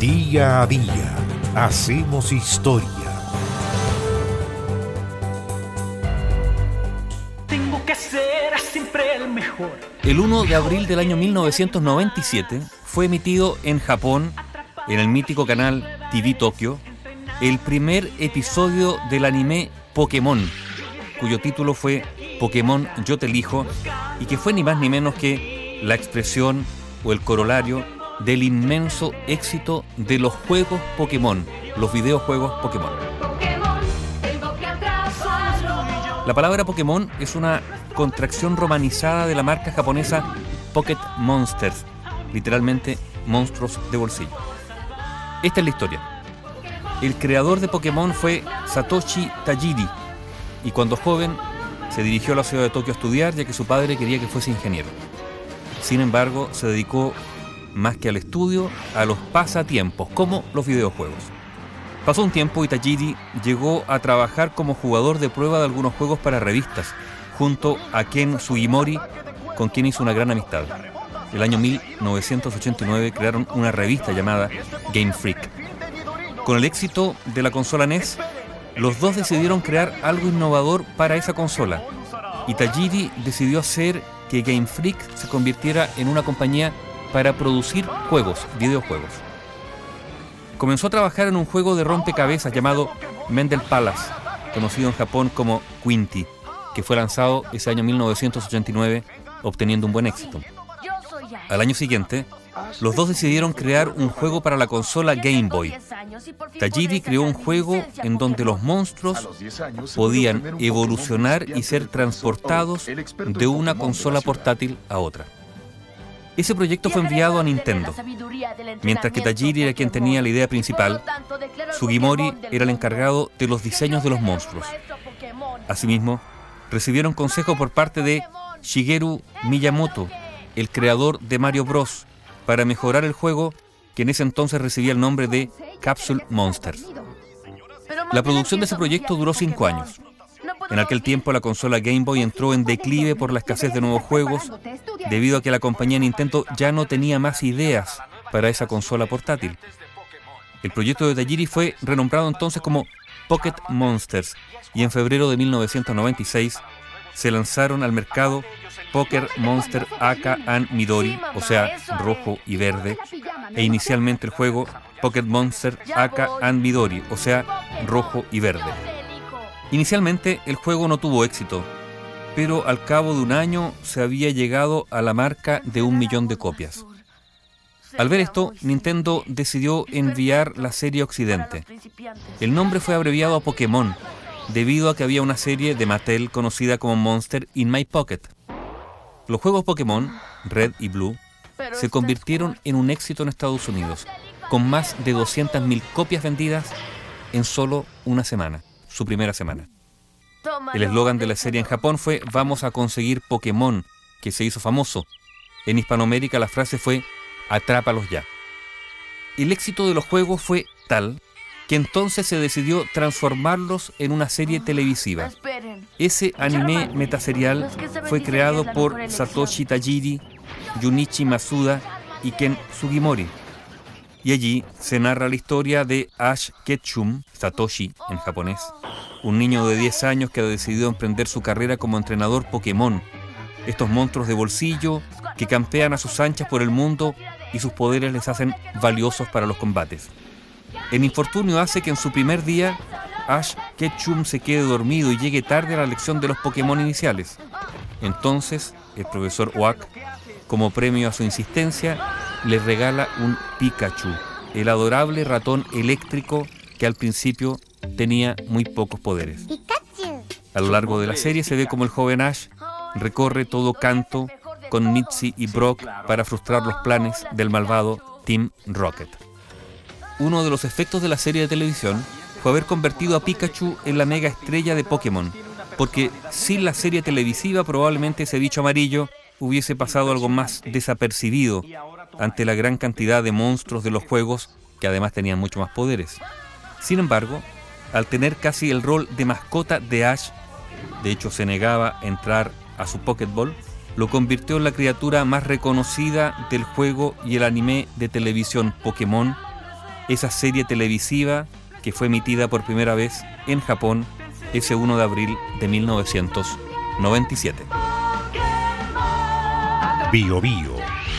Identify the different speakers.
Speaker 1: Día a día hacemos historia.
Speaker 2: Tengo que ser siempre el mejor.
Speaker 3: El 1 de abril del año 1997 fue emitido en Japón, en el mítico canal TV Tokyo, el primer episodio del anime Pokémon, cuyo título fue Pokémon Yo te elijo, y que fue ni más ni menos que la expresión o el corolario del inmenso éxito de los juegos Pokémon, los videojuegos Pokémon. La palabra Pokémon es una contracción romanizada de la marca japonesa Pocket Monsters, literalmente monstruos de bolsillo. Esta es la historia. El creador de Pokémon fue Satoshi Tajiri y cuando joven se dirigió a la ciudad de Tokio a estudiar ya que su padre quería que fuese ingeniero. Sin embargo, se dedicó más que al estudio, a los pasatiempos, como los videojuegos. Pasó un tiempo y Tajiri llegó a trabajar como jugador de prueba de algunos juegos para revistas, junto a Ken Sugimori, con quien hizo una gran amistad. El año 1989 crearon una revista llamada Game Freak. Con el éxito de la consola NES, los dos decidieron crear algo innovador para esa consola. Y Tajiri decidió hacer que Game Freak se convirtiera en una compañía para producir juegos, videojuegos. Comenzó a trabajar en un juego de rompecabezas llamado Mendel Palace, conocido en Japón como Quinty, que fue lanzado ese año 1989, obteniendo un buen éxito. Al año siguiente, los dos decidieron crear un juego para la consola Game Boy. Tajiri creó un juego en donde los monstruos podían evolucionar y ser transportados de una consola portátil a otra. Ese proyecto fue enviado a Nintendo. Mientras que Tajiri era quien tenía la idea principal, Sugimori era el encargado de los diseños de los monstruos. Asimismo, recibieron consejo por parte de Shigeru Miyamoto, el creador de Mario Bros., para mejorar el juego que en ese entonces recibía el nombre de Capsule Monsters. La producción de ese proyecto duró cinco años. En aquel tiempo la consola Game Boy entró en declive por la escasez de nuevos juegos, debido a que la compañía Nintendo ya no tenía más ideas para esa consola portátil. El proyecto de Tajiri fue renombrado entonces como Pocket Monsters y en febrero de 1996 se lanzaron al mercado Poker Monster Aka and Midori, o sea, rojo y verde, e inicialmente el juego Pocket Monster Aka and Midori, o sea, rojo y verde. Inicialmente el juego no tuvo éxito, pero al cabo de un año se había llegado a la marca de un millón de copias. Al ver esto, Nintendo decidió enviar la serie a Occidente. El nombre fue abreviado a Pokémon, debido a que había una serie de Mattel conocida como Monster in My Pocket. Los juegos Pokémon, Red y Blue, se convirtieron en un éxito en Estados Unidos, con más de 200.000 copias vendidas en solo una semana su primera semana. El eslogan de la serie en Japón fue Vamos a conseguir Pokémon, que se hizo famoso. En Hispanoamérica la frase fue Atrápalos ya. El éxito de los juegos fue tal que entonces se decidió transformarlos en una serie televisiva. Ese anime metaserial fue creado por Satoshi Tajiri, Junichi Masuda y Ken Sugimori y allí se narra la historia de Ash Ketchum, Satoshi en japonés, un niño de 10 años que ha decidido emprender su carrera como entrenador Pokémon. Estos monstruos de bolsillo que campean a sus anchas por el mundo y sus poderes les hacen valiosos para los combates. El infortunio hace que en su primer día Ash Ketchum se quede dormido y llegue tarde a la lección de los Pokémon iniciales. Entonces, el profesor Oak, como premio a su insistencia, le regala un Pikachu, el adorable ratón eléctrico que al principio tenía muy pocos poderes. A lo largo de la serie se ve como el joven Ash recorre todo canto con Mitzi y Brock para frustrar los planes del malvado Team Rocket. Uno de los efectos de la serie de televisión fue haber convertido a Pikachu en la mega estrella de Pokémon, porque sin la serie televisiva probablemente ese bicho amarillo hubiese pasado algo más desapercibido ante la gran cantidad de monstruos de los juegos que además tenían mucho más poderes. Sin embargo, al tener casi el rol de mascota de Ash, de hecho se negaba a entrar a su Pokéball, lo convirtió en la criatura más reconocida del juego y el anime de televisión Pokémon esa serie televisiva que fue emitida por primera vez en Japón ese 1 de abril de 1997.
Speaker 1: Bio Bio,